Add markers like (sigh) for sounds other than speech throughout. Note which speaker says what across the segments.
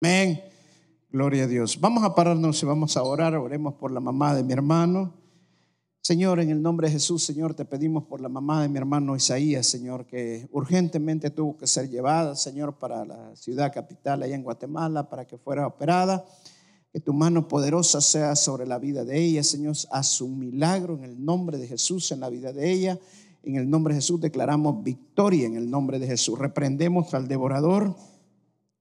Speaker 1: Amén. Gloria a Dios. Vamos a pararnos y vamos a orar. Oremos por la mamá de mi hermano. Señor, en el nombre de Jesús, Señor, te pedimos por la mamá de mi hermano Isaías, Señor, que urgentemente tuvo que ser llevada, Señor, para la ciudad capital allá en Guatemala, para que fuera operada. Que tu mano poderosa sea sobre la vida de ella, Señor. Haz un milagro en el nombre de Jesús en la vida de ella. En el nombre de Jesús declaramos victoria en el nombre de Jesús. Reprendemos al devorador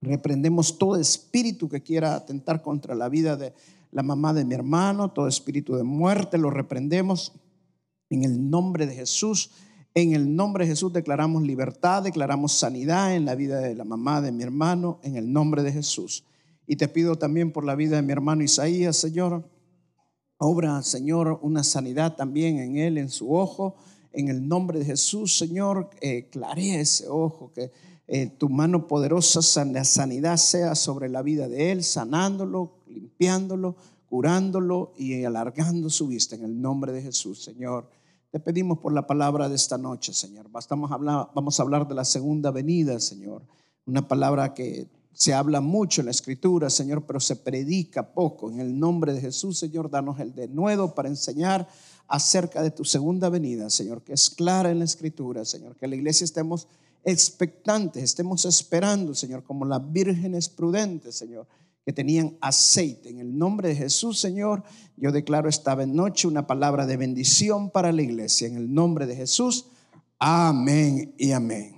Speaker 1: Reprendemos todo espíritu que quiera atentar contra la vida de la mamá de mi hermano, todo espíritu de muerte, lo reprendemos en el nombre de Jesús. En el nombre de Jesús declaramos libertad, declaramos sanidad en la vida de la mamá de mi hermano, en el nombre de Jesús. Y te pido también por la vida de mi hermano Isaías, Señor. Obra, Señor, una sanidad también en él, en su ojo. En el nombre de Jesús, Señor, eh, clarea ese ojo, que eh, tu mano poderosa, sanidad sea sobre la vida de él, sanándolo, limpiándolo, curándolo y alargando su vista en el nombre de Jesús, Señor. Te pedimos por la palabra de esta noche, Señor. Hablar, vamos a hablar de la segunda venida, Señor. Una palabra que se habla mucho en la escritura, Señor, pero se predica poco. En el nombre de Jesús, Señor, danos el denuedo para enseñar acerca de tu segunda venida, Señor, que es clara en la escritura, Señor. Que la iglesia estemos expectantes, estemos esperando, Señor, como las vírgenes prudentes, Señor, que tenían aceite. En el nombre de Jesús, Señor, yo declaro esta noche una palabra de bendición para la iglesia. En el nombre de Jesús, amén y amén.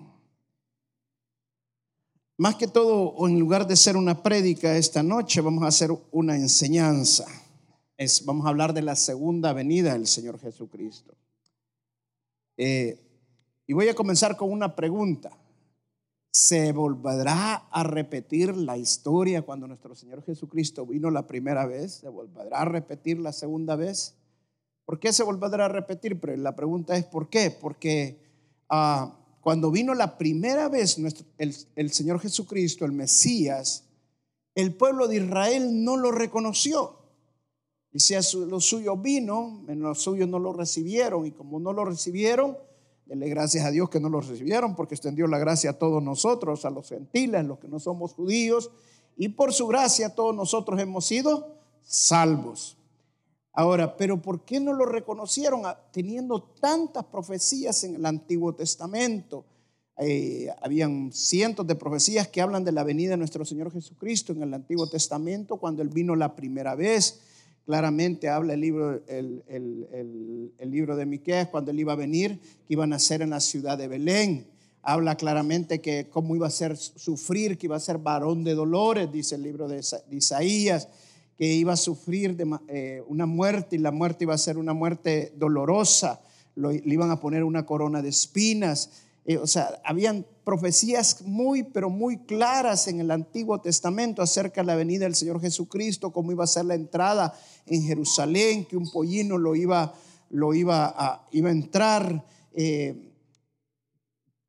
Speaker 1: Más que todo, en lugar de ser una prédica esta noche, vamos a hacer una enseñanza. Es, vamos a hablar de la segunda venida del Señor Jesucristo. Eh, y voy a comenzar con una pregunta. ¿Se volverá a repetir la historia cuando nuestro Señor Jesucristo vino la primera vez? ¿Se volverá a repetir la segunda vez? ¿Por qué se volverá a repetir? La pregunta es ¿por qué? Porque ah, cuando vino la primera vez nuestro, el, Señor Jesucristo, el Mesías, el pueblo de Israel no lo reconoció. Y si a lo suyo vino, en los suyos no lo recibieron. Y como no lo recibieron, Dele gracias a Dios que no lo recibieron porque extendió la gracia a todos nosotros, a los gentiles, los que no somos judíos. Y por su gracia todos nosotros hemos sido salvos. Ahora, pero ¿por qué no lo reconocieron teniendo tantas profecías en el Antiguo Testamento? Eh, habían cientos de profecías que hablan de la venida de nuestro Señor Jesucristo en el Antiguo Testamento cuando Él vino la primera vez. Claramente habla el libro, el, el, libro de Miqueas cuando él iba a venir, que iba a nacer en la ciudad de Belén. Habla claramente que cómo iba a ser sufrir, que iba a ser varón de dolores, dice el libro de, Isaías, que iba a sufrir de, eh, una muerte y la muerte iba a ser una muerte dolorosa. le iban a poner una corona de espinas. Eh, o sea, habían profecías muy, pero muy claras en el Antiguo Testamento acerca de la venida del Señor Jesucristo, cómo iba a ser la entrada en Jerusalén, que un pollino lo iba, lo iba, a, iba a entrar. Eh,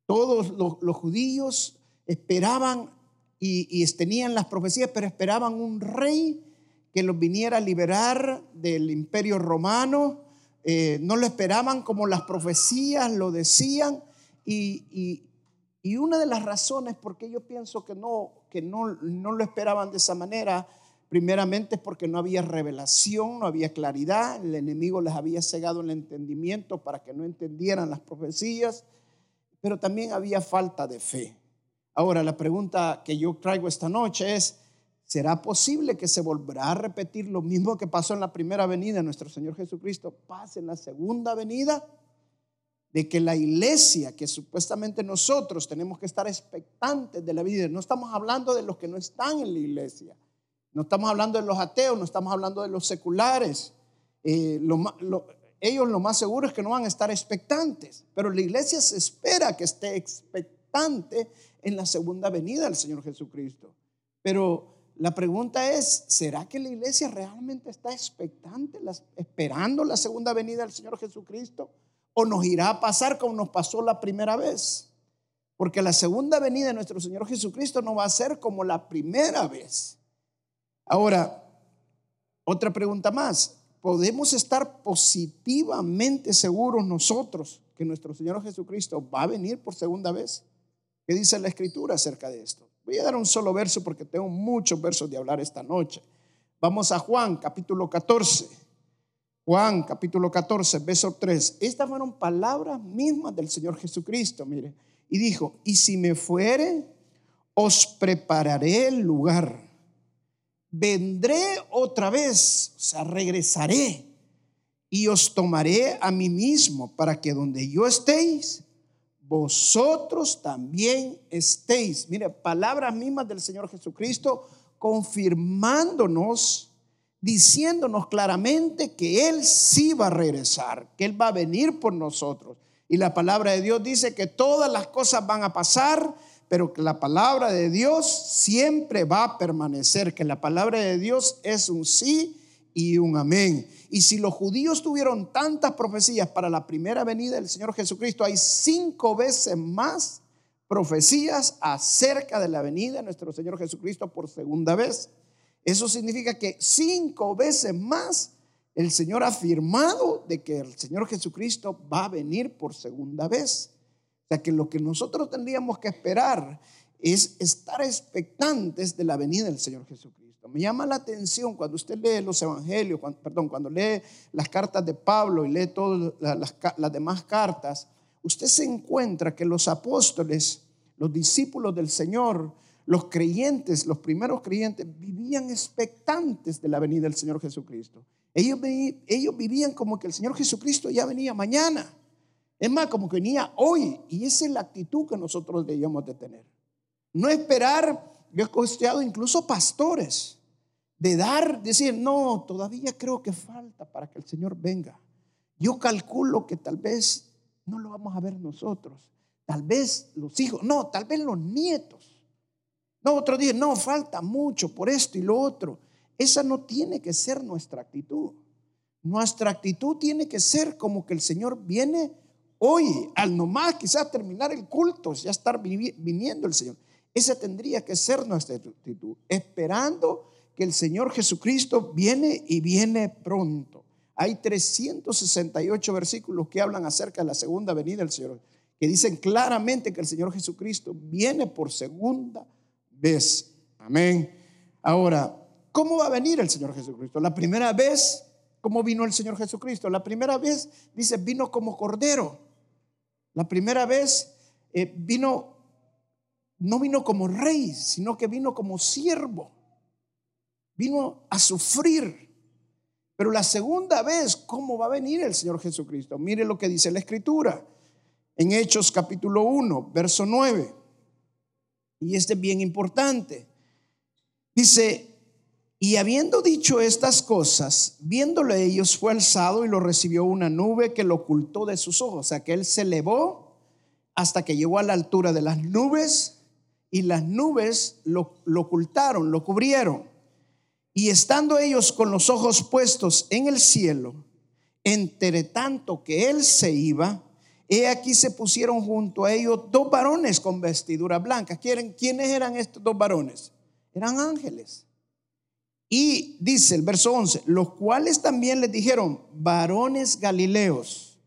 Speaker 1: todos los, judíos esperaban y, tenían las profecías, pero esperaban un rey que los viniera a liberar del imperio romano. Eh, no lo esperaban como las profecías lo decían y, una de las razones por qué yo pienso que no, que no, no lo esperaban de esa manera, primeramente es porque no había revelación, no había claridad, el enemigo les había cegado el entendimiento para que no entendieran las profecías, pero también había falta de fe. Ahora, la pregunta que yo traigo esta noche es, ¿será posible que se volverá a repetir lo mismo que pasó en la primera venida de nuestro Señor Jesucristo, pase en la segunda venida? De que la iglesia, que supuestamente nosotros tenemos que estar expectantes de la vida, no estamos hablando de los que no están en la iglesia, no estamos hablando de los ateos, no estamos hablando de los seculares. Eh, ellos lo más seguro es que no van a estar expectantes, pero la iglesia se espera que esté expectante en la segunda venida del Señor Jesucristo. Pero la pregunta es, ¿será que la iglesia realmente está expectante, esperando la segunda venida del Señor Jesucristo? O nos irá a pasar como nos pasó la primera vez. Porque la segunda venida de nuestro Señor Jesucristo no va a ser como la primera vez. Ahora, otra pregunta más. ¿Podemos estar positivamente seguros nosotros que nuestro Señor Jesucristo va a venir por segunda vez? ¿Qué dice la Escritura acerca de esto? Voy a dar un solo verso porque tengo muchos versos de hablar esta noche. Vamos a Juan, capítulo 14. Juan, capítulo 14, verso 3. Estas fueron palabras mismas del Señor Jesucristo, mire. Y dijo, y si me fuere, os prepararé el lugar. Vendré otra vez, o sea, regresaré y os tomaré a mí mismo para que donde yo estéis, vosotros también estéis. Mire, palabras mismas del Señor Jesucristo confirmándonos, diciéndonos claramente que Él sí va a regresar, que Él va a venir por nosotros. Y la palabra de Dios dice que todas las cosas van a pasar, pero que la palabra de Dios siempre va a permanecer, que la palabra de Dios es un sí y un amén. Y si los judíos tuvieron tantas profecías para la primera venida del Señor Jesucristo, hay cinco veces más profecías acerca de la venida de nuestro Señor Jesucristo por segunda vez. Eso significa que cinco veces más el Señor ha afirmado de que el Señor Jesucristo va a venir por segunda vez. O sea que lo que nosotros tendríamos que esperar es estar expectantes de la venida del Señor Jesucristo. Me llama la atención cuando usted lee los evangelios, perdón, cuando lee las cartas de Pablo y lee todas las demás cartas, usted se encuentra que los apóstoles, los discípulos del Señor, los creyentes, los primeros creyentes, vivían expectantes de la venida del Señor Jesucristo. Ellos, ellos vivían como que el Señor Jesucristo ya venía mañana. Es más, como que venía hoy. Y esa es la actitud que nosotros debíamos de tener. No esperar, yo he costeado incluso pastores de dar, decir, no, todavía creo que falta para que el Señor venga. Yo calculo que tal vez no lo vamos a ver nosotros, tal vez los hijos, no, tal vez los nietos. No, otro día, no, falta mucho por esto y lo otro. Esa no tiene que ser nuestra actitud. Nuestra actitud tiene que ser como que el Señor viene hoy, al nomás quizás terminar el culto, ya estar viniendo el Señor. Esa tendría que ser nuestra actitud, esperando que el Señor Jesucristo viene y viene pronto. Hay 368 versículos que hablan acerca de la segunda venida del Señor, que dicen claramente que el Señor Jesucristo viene por segunda vez. Amén. Ahora, ¿cómo va a venir el Señor Jesucristo? La primera vez, ¿cómo vino el Señor Jesucristo? La primera vez, dice, vino como cordero. La primera vez eh, vino, no vino como rey, sino que vino como siervo vino a sufrir. Pero la segunda vez, ¿cómo va a venir el Señor Jesucristo? Mire lo que dice la Escritura en Hechos capítulo 1, verso 9. Y este es bien importante. Dice, y habiendo dicho estas cosas, viéndolo ellos, fue alzado y lo recibió una nube que lo ocultó de sus ojos. O sea, que él se elevó hasta que llegó a la altura de las nubes y las nubes lo, lo ocultaron, lo cubrieron. Y estando ellos con los ojos puestos en el cielo, entre tanto que él se iba, he aquí se pusieron junto a ellos dos varones con vestidura blanca. ¿Quiénes eran estos dos varones? Eran ángeles. Y dice el verso 11, los cuales también les dijeron, varones galileos,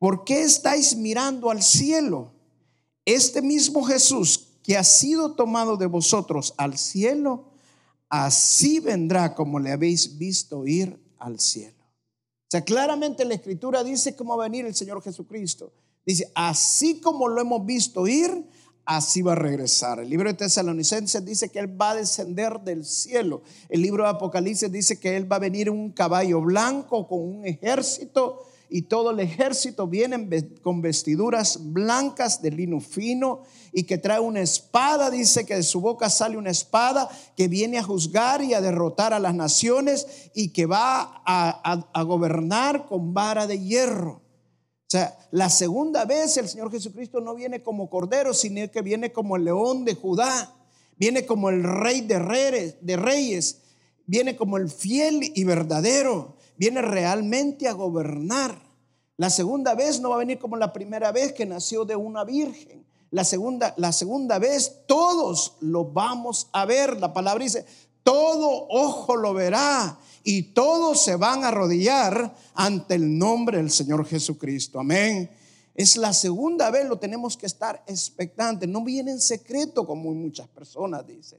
Speaker 1: ¿por qué estáis mirando al cielo? Este mismo Jesús que ha sido tomado de vosotros al cielo, así vendrá como le habéis visto ir al cielo. O sea, claramente la escritura dice cómo va a venir el Señor Jesucristo. Dice, así como lo hemos visto ir, así va a regresar. El libro de Tesalonicenses dice que Él va a descender del cielo. El libro de Apocalipsis dice que Él va a venir en un caballo blanco con un ejército y todo el ejército viene con vestiduras blancas de lino fino y que trae una espada, dice que de su boca sale una espada que viene a juzgar y a derrotar a las naciones y que va a, gobernar con vara de hierro. O sea, la segunda vez el Señor Jesucristo no viene como cordero, sino que viene como el león de Judá, viene como el rey de reyes, viene como el fiel y verdadero viene realmente a gobernar. La segunda vez no va a venir como la primera vez que nació de una virgen. La segunda, la segunda vez todos lo vamos a ver. La palabra dice, todo ojo lo verá y todos se van a arrodillar ante el nombre del Señor Jesucristo. Amén. Es la segunda vez, lo tenemos que estar expectantes. No viene en secreto como muchas personas dicen.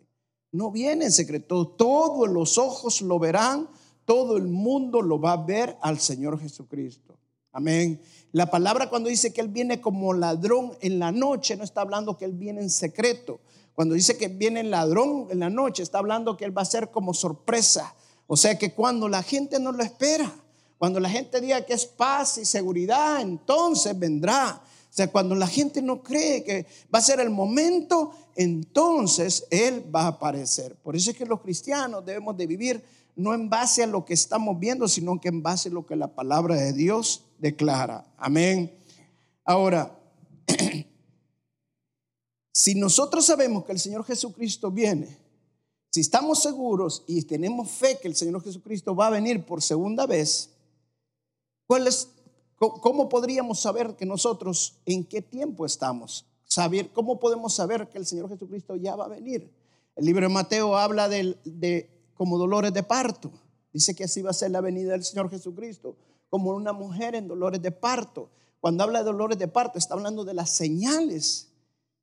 Speaker 1: No viene en secreto. Todos los ojos lo verán, todo el mundo lo va a ver al Señor Jesucristo. Amén. La palabra cuando dice que Él viene como ladrón en la noche, no está hablando que Él viene en secreto. Cuando dice que viene el ladrón en la noche, está hablando que Él va a ser como sorpresa. O sea que cuando la gente no lo espera, cuando la gente diga que es paz y seguridad, entonces vendrá. O sea, cuando la gente no cree que va a ser el momento, entonces Él va a aparecer. Por eso es que los cristianos debemos de vivir no en base a lo que estamos viendo, sino que en base a lo que la palabra de Dios declara. Amén. Ahora, (clears throat) si nosotros sabemos que el Señor Jesucristo viene, si estamos seguros y tenemos fe que el Señor Jesucristo va a venir por segunda vez, ¿cuál es, ¿cómo podríamos saber que nosotros en qué tiempo estamos? Saber, ¿Cómo podemos saber que el Señor Jesucristo ya va a venir? El libro de Mateo habla de como dolores de parto. Dice que así va a ser la venida del Señor Jesucristo, como una mujer en dolores de parto. Cuando habla de dolores de parto, está hablando de las señales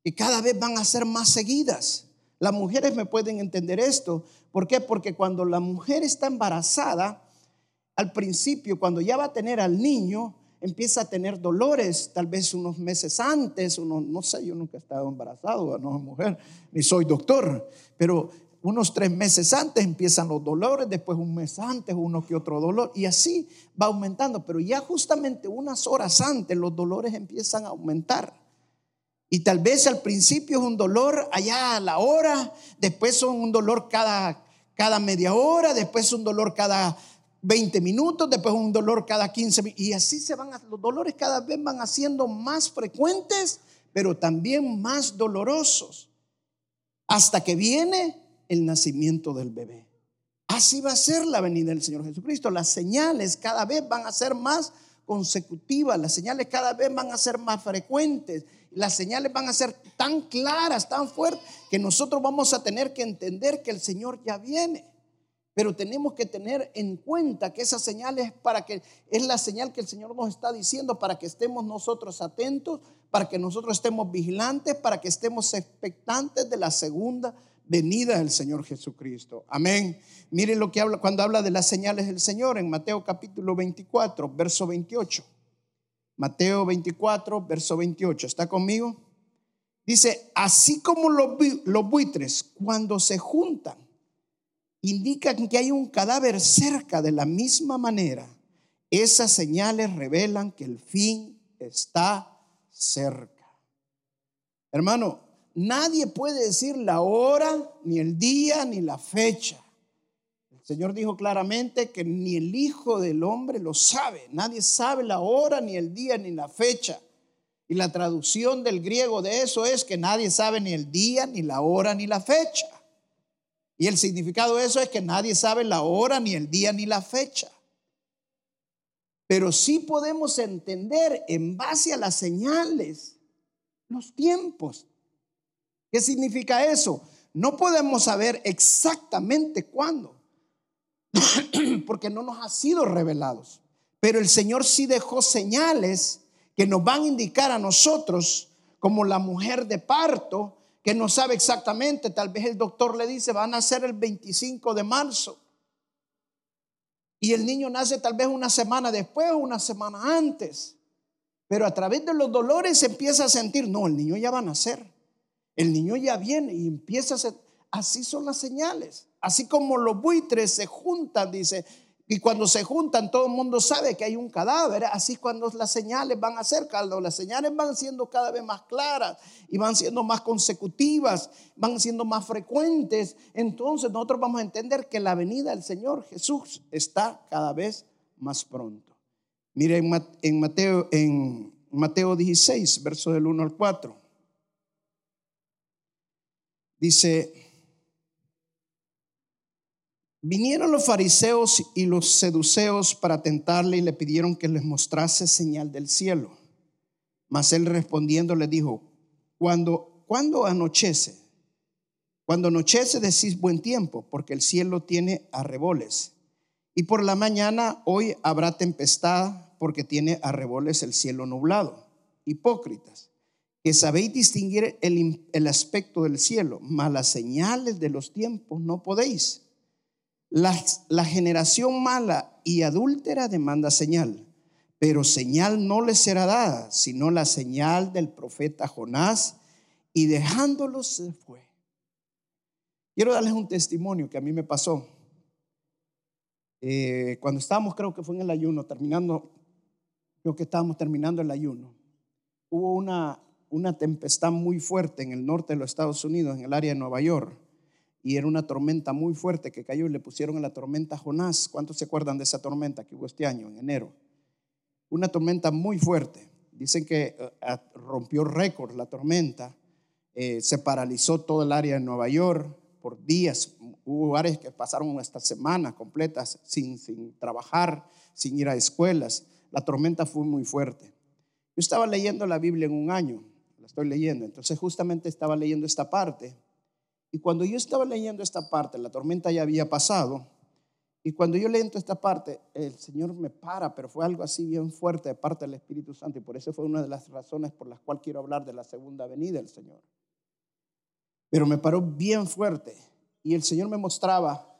Speaker 1: que cada vez van a ser más seguidas. Las mujeres me pueden entender esto. ¿Por qué? Porque cuando la mujer está embarazada, al principio, cuando ya va a tener al niño, empieza a tener dolores, tal vez unos meses antes, no sé, yo nunca he estado embarazado, no mujer, ni soy doctor, pero unos tres meses antes empiezan los dolores, después un mes antes uno que otro dolor, y así va aumentando, pero ya justamente unas horas antes los dolores empiezan a aumentar. Y tal vez al principio es un dolor allá a la hora, después son un dolor cada, cada media hora, después un dolor cada 20 minutos, después un dolor cada 15 minutos, y así se van, los dolores cada vez van haciendo más frecuentes, pero también más dolorosos, hasta que viene el nacimiento del bebé. Así va a ser la venida del Señor Jesucristo. Las señales cada vez van a ser más consecutivas, las señales cada vez van a ser más frecuentes, las señales van a ser tan claras, tan fuertes, que nosotros vamos a tener que entender que el Señor ya viene. Pero tenemos que tener en cuenta que esa señal es para que es la señal que el Señor nos está diciendo para que estemos nosotros atentos, para que nosotros estemos vigilantes, para que estemos expectantes de la segunda venida del Señor Jesucristo. Amén. Miren lo que habla cuando habla de las señales del Señor en Mateo capítulo 24, verso 28. Mateo 24, verso 28. ¿Está conmigo? Dice, así como los, los buitres cuando se juntan, indican que hay un cadáver cerca de la misma manera, esas señales revelan que el fin está cerca. Hermano, Nadie puede decir la hora, ni el día, ni la fecha. El Señor dijo claramente que ni el Hijo del Hombre lo sabe. Nadie sabe la hora, ni el día, ni la fecha. Y la traducción del griego de eso es que nadie sabe ni el día, ni la hora, ni la fecha. Y el significado de eso es que nadie sabe la hora, ni el día, ni la fecha. Pero sí podemos entender en base a las señales los tiempos. ¿Qué significa eso? No podemos saber exactamente cuándo, (clears throat) porque no nos ha sido revelados. Pero el Señor sí dejó señales que nos van a indicar a nosotros, como la mujer de parto, que no sabe exactamente, tal vez el doctor le dice, van a ser el 25 de marzo. Y el niño nace tal vez una semana después o una semana antes. Pero a través de los dolores se empieza a sentir, no, el niño ya va a nacer. El niño ya viene y empieza a ser, así son las señales. Así como los buitres se juntan, dice, y cuando se juntan todo el mundo sabe que hay un cadáver. Así cuando las señales van a ser, cuando las señales van siendo cada vez más claras y van siendo más consecutivas, van siendo más frecuentes, entonces nosotros vamos a entender que la venida del Señor Jesús está cada vez más pronto. Miren en Mateo, en Mateo 16, verso del 1 al 4. Dice, vinieron los fariseos y los seduceos para tentarle y le pidieron que les mostrase señal del cielo. Mas él respondiendo le dijo, cuando, cuando anochece, cuando anochece decís buen tiempo, porque el cielo tiene arreboles. Y por la mañana hoy habrá tempestad, porque tiene arreboles el cielo nublado. hipócritas, que sabéis distinguir el, aspecto del cielo, mas las señales de los tiempos no podéis. La, la generación mala y adúltera demanda señal, pero señal no le será dada, sino la señal del profeta Jonás, y dejándolo se fue. Quiero darles un testimonio que a mí me pasó. Eh, cuando estábamos, creo que fue en el ayuno, terminando, creo que estábamos terminando el ayuno, hubo una, una tempestad muy fuerte en el norte de los Estados Unidos, en el área de Nueva York, y era una tormenta muy fuerte que cayó y le pusieron a la tormenta Jonás. ¿Cuántos se acuerdan de esa tormenta que hubo este año, en enero? Una tormenta muy fuerte. Dicen que eh, rompió récord la tormenta, eh, se paralizó todo el área de Nueva York, por días. Hubo áreas que pasaron hasta semanas completas sin, sin trabajar, sin ir a escuelas. La tormenta fue muy fuerte. Yo estaba leyendo la Biblia en un año, estoy leyendo, entonces justamente estaba leyendo esta parte. Y cuando yo estaba leyendo esta parte, la tormenta ya había pasado. Y cuando yo leyendo esta parte, el Señor me para, pero fue algo así bien fuerte de parte del Espíritu Santo. Y por eso fue una de las razones por las cuales quiero hablar de la segunda venida del Señor pero me paró bien fuerte. Y el Señor me mostraba,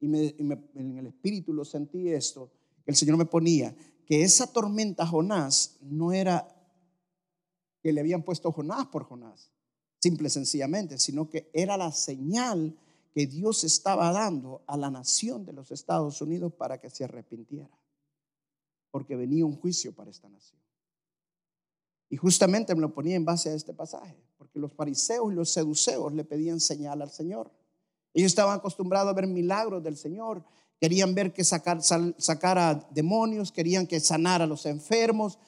Speaker 1: y, en el espíritu lo sentí esto, que el Señor me ponía, que esa tormenta Jonás no era que le habían puesto Jonás por Jonás, simple sencillamente, sino que era la señal que Dios estaba dando a la nación de los Estados Unidos para que se arrepintiera, porque venía un juicio para esta nación. Y justamente me lo ponía en base a este pasaje, porque los fariseos y los seduceos le pedían señal al Señor. Ellos estaban acostumbrados a ver milagros del Señor, querían ver que sacar, sacara demonios, querían que sanara a los enfermos.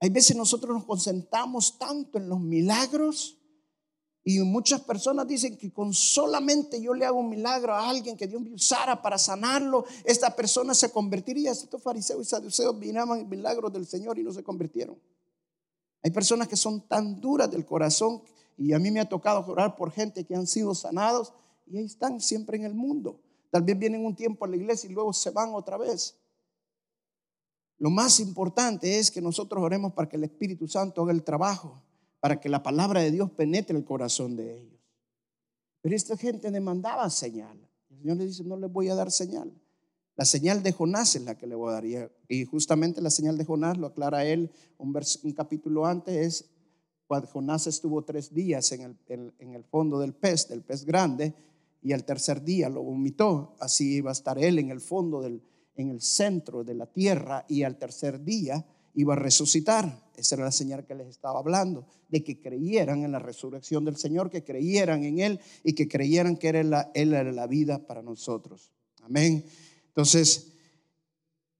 Speaker 1: Hay veces nosotros nos concentramos tanto en los milagros y muchas personas dicen que con solamente yo le hago un milagro a alguien que Dios me usara para sanarlo, esta persona se convertiría. Estos fariseos y saduceos miraban milagros del Señor y no se convirtieron. Hay personas que son tan duras del corazón y a mí me ha tocado orar por gente que han sido sanados y ahí están siempre en el mundo. Tal vez vienen un tiempo a la iglesia y luego se van otra vez. Lo más importante es que nosotros oremos para que el Espíritu Santo haga el trabajo, para que la palabra de Dios penetre el corazón de ellos. Pero esta gente demandaba señal. El Señor le dice, no les voy a dar señal. La señal de Jonás es la que le voy a dar. Y justamente la señal de Jonás, lo aclara él un, capítulo antes, es cuando Jonás estuvo tres días en el, en el fondo del pez, del pez grande, y al tercer día lo vomitó. Así iba a estar él en el fondo, del, en el centro de la tierra, y al tercer día iba a resucitar. Esa era la señal que les estaba hablando, de que creyeran en la resurrección del Señor, que creyeran en Él y que creyeran que era Él era la vida para nosotros. Amén. Entonces,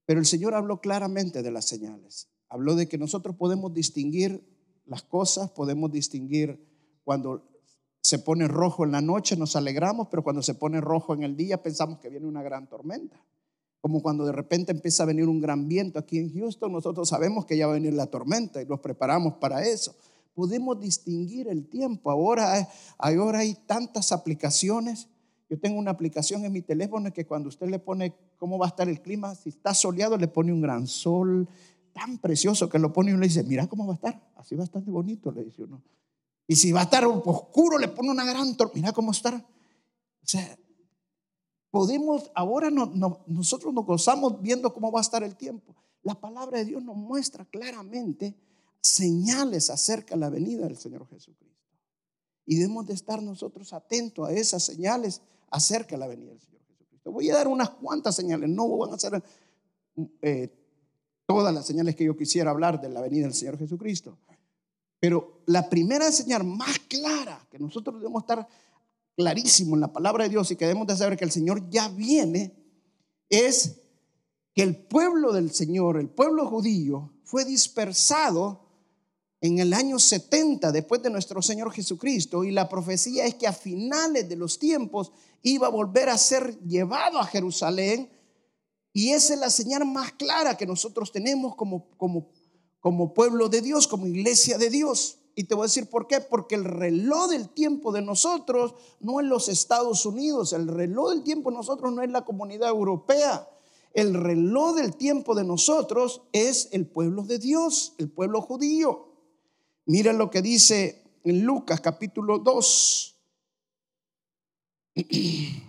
Speaker 1: pero el Señor habló claramente de las señales. Habló de que nosotros podemos distinguir las cosas, podemos distinguir cuando se pone rojo en la noche, nos alegramos, pero cuando se pone rojo en el día pensamos que viene una gran tormenta. Como cuando de repente empieza a venir un gran viento aquí en Houston, nosotros sabemos que ya va a venir la tormenta y nos preparamos para eso. Podemos distinguir el tiempo. Ahora, ahora hay tantas aplicaciones yo tengo una aplicación en mi teléfono que cuando usted le pone cómo va a estar el clima, si está soleado le pone un gran sol tan precioso que lo pone y uno le dice, mira cómo va a estar, así bastante bonito, le dice uno. Y si va a estar oscuro, le pone una gran tormenta, mira cómo está. O sea, podemos, ahora nosotros nos gozamos viendo cómo va a estar el tiempo. La palabra de Dios nos muestra claramente señales acerca de la venida del Señor Jesucristo. Y debemos de estar nosotros atentos a esas señales acerca de la venida del Señor Jesucristo. Voy a dar unas cuantas señales, no van a ser eh, todas las señales que yo quisiera hablar de la venida del Señor Jesucristo. Pero la primera señal más clara que nosotros debemos estar clarísimo en la palabra de Dios y que debemos de saber que el Señor ya viene es que el pueblo del Señor, el pueblo judío, fue dispersado en el año 70 después de nuestro Señor Jesucristo y la profecía es que a finales de los tiempos iba a volver a ser llevado a Jerusalén y esa es la señal más clara que nosotros tenemos como, como, como pueblo de Dios, como iglesia de Dios. Y te voy a decir por qué, porque el reloj del tiempo de nosotros no es los Estados Unidos, el reloj del tiempo de nosotros no es la comunidad europea. El reloj del tiempo de nosotros es el pueblo de Dios, el pueblo judío. Mira lo que dice en Lucas capítulo 2. (clears throat)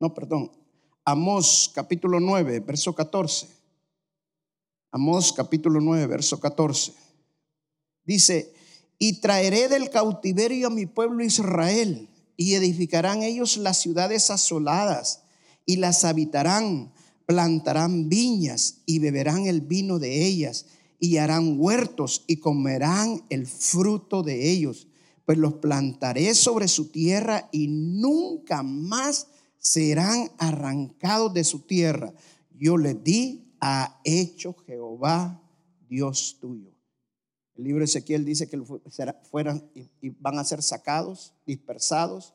Speaker 1: No, perdón. Amós capítulo 9, verso 14. Amós capítulo 9, verso 14. Dice, y traeré del cautiverio a mi pueblo Israel, y edificarán ellos las ciudades asoladas, y las habitarán, plantarán viñas, y beberán el vino de ellas, y harán huertos, y comerán el fruto de ellos, pues los plantaré sobre su tierra, y nunca más serán arrancados de su tierra. Yo les di, a hecho Jehová Dios tuyo. El libro de Ezequiel dice que fueran y van a ser sacados, dispersados,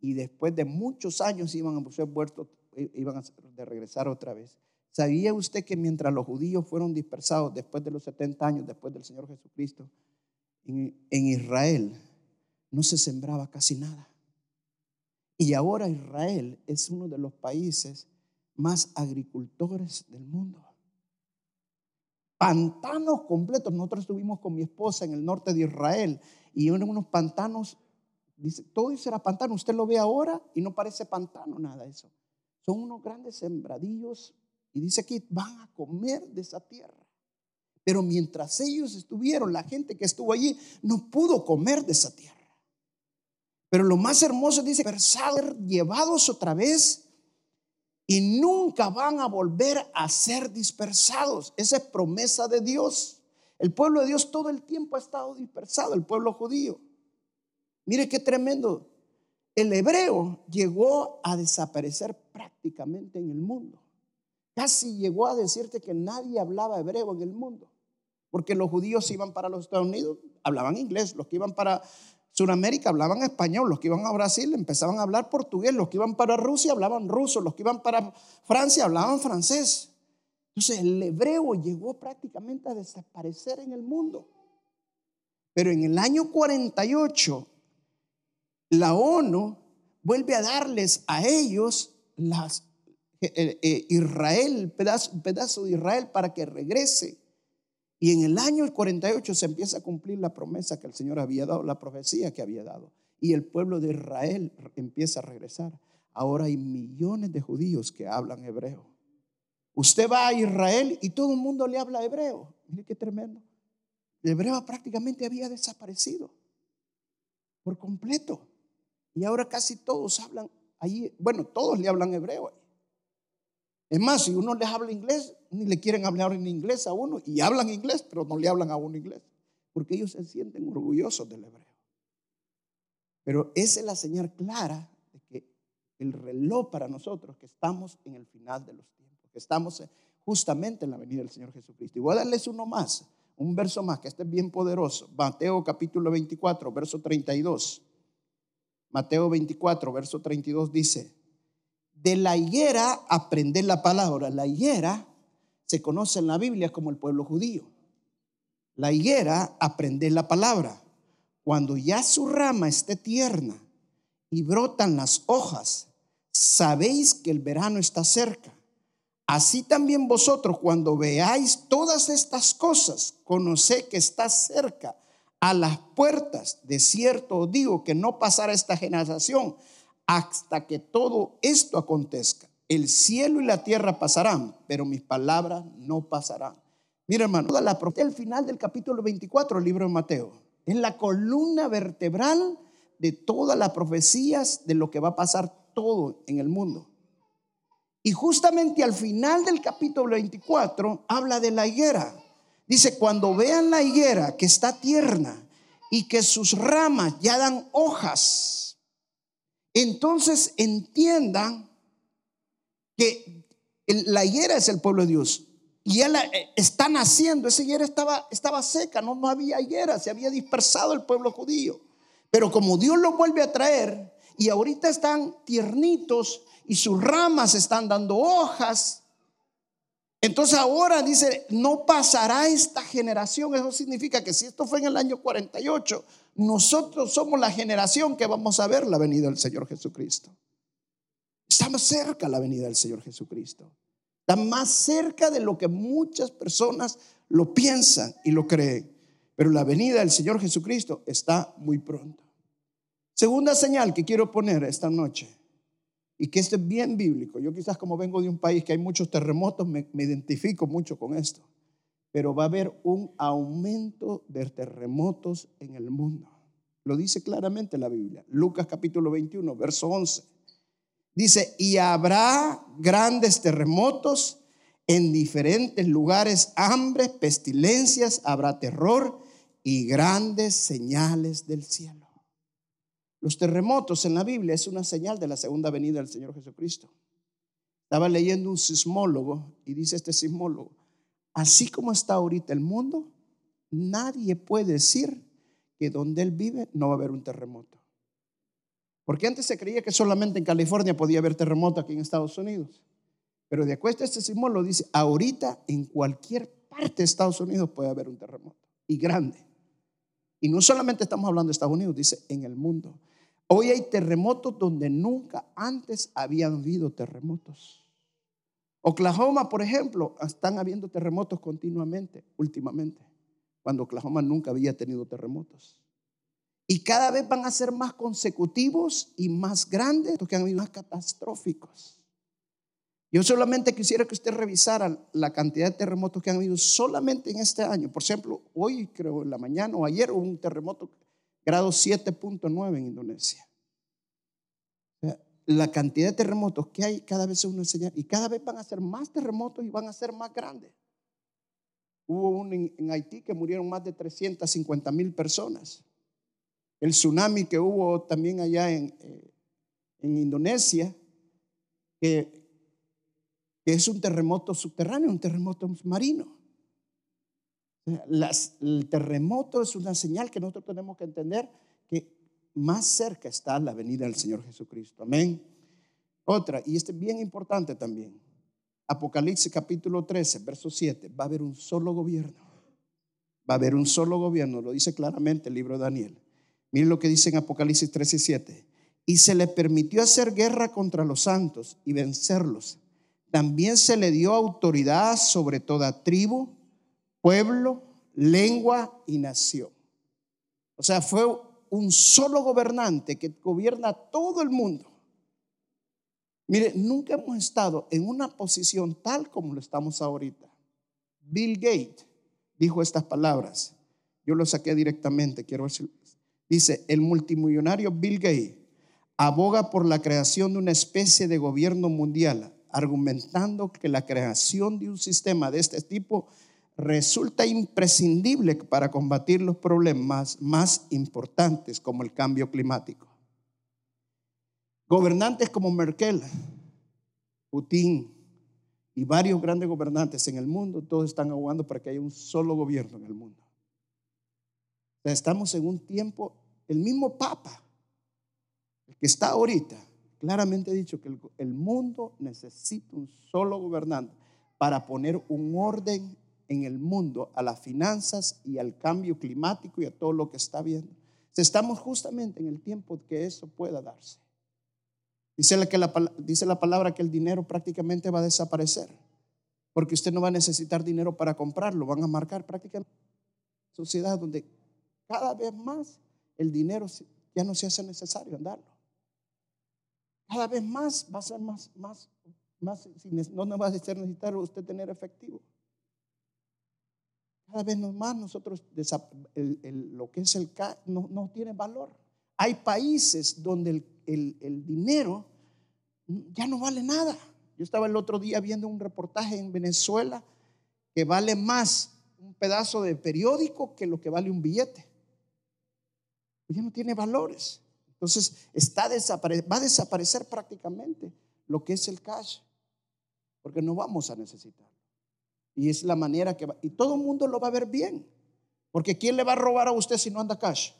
Speaker 1: y después de muchos años iban a ser vueltos, iban a de regresar otra vez. ¿Sabía usted que mientras los judíos fueron dispersados después de los 70 años, después del Señor Jesucristo, en Israel no se sembraba casi nada? Y ahora Israel es uno de los países más agricultores del mundo. Pantanos completos. Nosotros estuvimos con mi esposa en el norte de Israel y eran unos pantanos, dice, todo eso era pantano. Usted lo ve ahora y no parece pantano nada eso. Son unos grandes sembradillos y dice que van a comer de esa tierra. Pero mientras ellos estuvieron, la gente que estuvo allí no pudo comer de esa tierra. Pero lo más hermoso dice, ser llevados otra vez y nunca van a volver a ser dispersados. Esa es promesa de Dios. El pueblo de Dios todo el tiempo ha estado dispersado, el pueblo judío. Mire qué tremendo. El hebreo llegó a desaparecer prácticamente en el mundo. Casi llegó a decirte que nadie hablaba hebreo en el mundo. Porque los judíos iban para los Estados Unidos, hablaban inglés. Los que iban para Sudamérica hablaban español, los que iban a Brasil empezaban a hablar portugués, los que iban para Rusia hablaban ruso, los que iban para Francia hablaban francés. Entonces el hebreo llegó prácticamente a desaparecer en el mundo. Pero en el año 48, la ONU vuelve a darles a ellos las, eh, eh, Israel, pedazo, pedazo de Israel para que regrese y en el año 48 se empieza a cumplir la promesa que el Señor había dado, la profecía que había dado. Y el pueblo de Israel empieza a regresar. Ahora hay millones de judíos que hablan hebreo. Usted va a Israel y todo el mundo le habla hebreo. Mire qué tremendo. El hebreo prácticamente había desaparecido por completo. Y ahora casi todos hablan allí, bueno, todos le hablan hebreo. Es más, si uno les habla inglés, ni le quieren hablar en inglés a uno, y hablan inglés, pero no le hablan a uno inglés, porque ellos se sienten orgullosos del hebreo. Pero esa es la señal clara de que el reloj para nosotros, que estamos en el final de los tiempos, que estamos justamente en la venida del Señor Jesucristo. Y voy a darles uno más, un verso más, que este es bien poderoso. Mateo capítulo 24, verso 32. Mateo 24, verso 32 dice, de la higuera aprender la palabra. La higuera se conoce en la Biblia como el pueblo judío. La higuera aprender la palabra. Cuando ya su rama esté tierna y brotan las hojas, sabéis que el verano está cerca. Así también vosotros, cuando veáis todas estas cosas, conoced que está cerca a las puertas. De cierto digo que no pasará esta generación hasta que todo esto acontezca. El cielo y la tierra pasarán, pero mis palabras no pasarán. Mira, hermano, toda la el final del capítulo 24 del libro de Mateo. Es la columna vertebral de todas las profecías de lo que va a pasar todo en el mundo. Y justamente al final del capítulo 24 habla de la higuera. Dice, cuando vean la higuera que está tierna y que sus ramas ya dan hojas, entonces entiendan que la higuera es el pueblo de Dios. Y la, eh, está naciendo, esa higuera estaba, estaba seca, no, no había higuera, se había dispersado el pueblo judío. Pero como Dios lo vuelve a traer y ahorita están tiernitos y sus ramas están dando hojas, entonces ahora dice, no pasará esta generación. Eso significa que si esto fue en el año 48, nosotros somos la generación que vamos a ver la venida del Señor Jesucristo. Estamos cerca de la venida del Señor Jesucristo. Está más cerca de lo que muchas personas lo piensan y lo creen. Pero la venida del Señor Jesucristo está muy pronto. Segunda señal que quiero poner esta noche, y que esto es bien bíblico. Yo quizás como vengo de un país que hay muchos terremotos, me, identifico mucho con esto. Pero va a haber un aumento de terremotos en el mundo. Lo dice claramente la Biblia. Lucas capítulo 21, verso 11. Dice, y habrá grandes terremotos en diferentes lugares, hambre, pestilencias, habrá terror y grandes señales del cielo. Los terremotos en la Biblia es una señal de la segunda venida del Señor Jesucristo. Estaba leyendo un sismólogo y dice este sismólogo, así como está ahorita el mundo, nadie puede decir que donde él vive no va a haber un terremoto. Porque antes se creía que solamente en California podía haber terremoto aquí en Estados Unidos. Pero de acuerdo a este sismólogo dice, ahorita en cualquier parte de Estados Unidos puede haber un terremoto. Y grande. Y no solamente estamos hablando de Estados Unidos, dice en el mundo. Hoy hay terremotos donde nunca antes habían habido terremotos. Oklahoma, por ejemplo, están habiendo terremotos continuamente, últimamente, cuando Oklahoma nunca había tenido terremotos. Y cada vez van a ser más consecutivos y más grandes, porque han habido más catastróficos. Yo solamente quisiera que usted revisara la cantidad de terremotos que han habido solamente en este año. Por ejemplo, hoy creo en la mañana o ayer hubo un terremoto grado 7.9 en Indonesia. La cantidad de terremotos que hay cada vez es una señal y cada vez van a ser más terremotos y van a ser más grandes. Hubo uno en, Haití que murieron más de 350 mil personas. El tsunami que hubo también allá en, eh, en Indonesia, que que es un terremoto subterráneo, un terremoto marino. El terremoto es una señal que nosotros tenemos que entender que más cerca está la venida del Señor Jesucristo. Amén. Otra, y este es bien importante también. Apocalipsis capítulo 13, verso 7. Va a haber un solo gobierno. Va a haber un solo gobierno. Lo dice claramente el libro de Daniel. Miren lo que dice en Apocalipsis 13 y 7. Y se le permitió hacer guerra contra los santos y vencerlos también se le dio autoridad sobre toda tribu, pueblo, lengua y nación. O sea, fue un solo gobernante que gobierna todo el mundo. Mire, nunca hemos estado en una posición tal como lo estamos ahorita. Bill Gates dijo estas palabras. Yo lo saqué directamente, quiero decir. Dice, el multimillonario Bill Gates aboga por la creación de una especie de gobierno mundial argumentando que la creación de un sistema de este tipo resulta imprescindible para combatir los problemas más importantes como el cambio climático. Gobernantes como Merkel, Putin y varios grandes gobernantes en el mundo, todos están abogando para que haya un solo gobierno en el mundo. estamos en un tiempo, el mismo Papa, que está ahorita, claramente dicho que el, mundo necesita un solo gobernante para poner un orden en el mundo a las finanzas y al cambio climático y a todo lo que está viendo. Estamos justamente en el tiempo que eso pueda darse. Dice la, que la, dice la palabra que el dinero prácticamente va a desaparecer, porque usted no va a necesitar dinero para comprarlo, van a marcar prácticamente una sociedad donde cada vez más el dinero ya no se hace necesario andarlo cada vez más va a ser más, más, más, no va a ser necesario usted tener efectivo. Cada vez más nosotros, lo que es el no, no tiene valor. Hay países donde el, el dinero ya no vale nada. Yo estaba el otro día viendo un reportaje en Venezuela que vale más un pedazo de periódico que lo que vale un billete. Ya no tiene valores. Entonces, está va a desaparecer prácticamente lo que es el cash, porque no vamos a necesitarlo. Y es la manera que va. Y todo el mundo lo va a ver bien, porque ¿quién le va a robar a usted si no anda cash?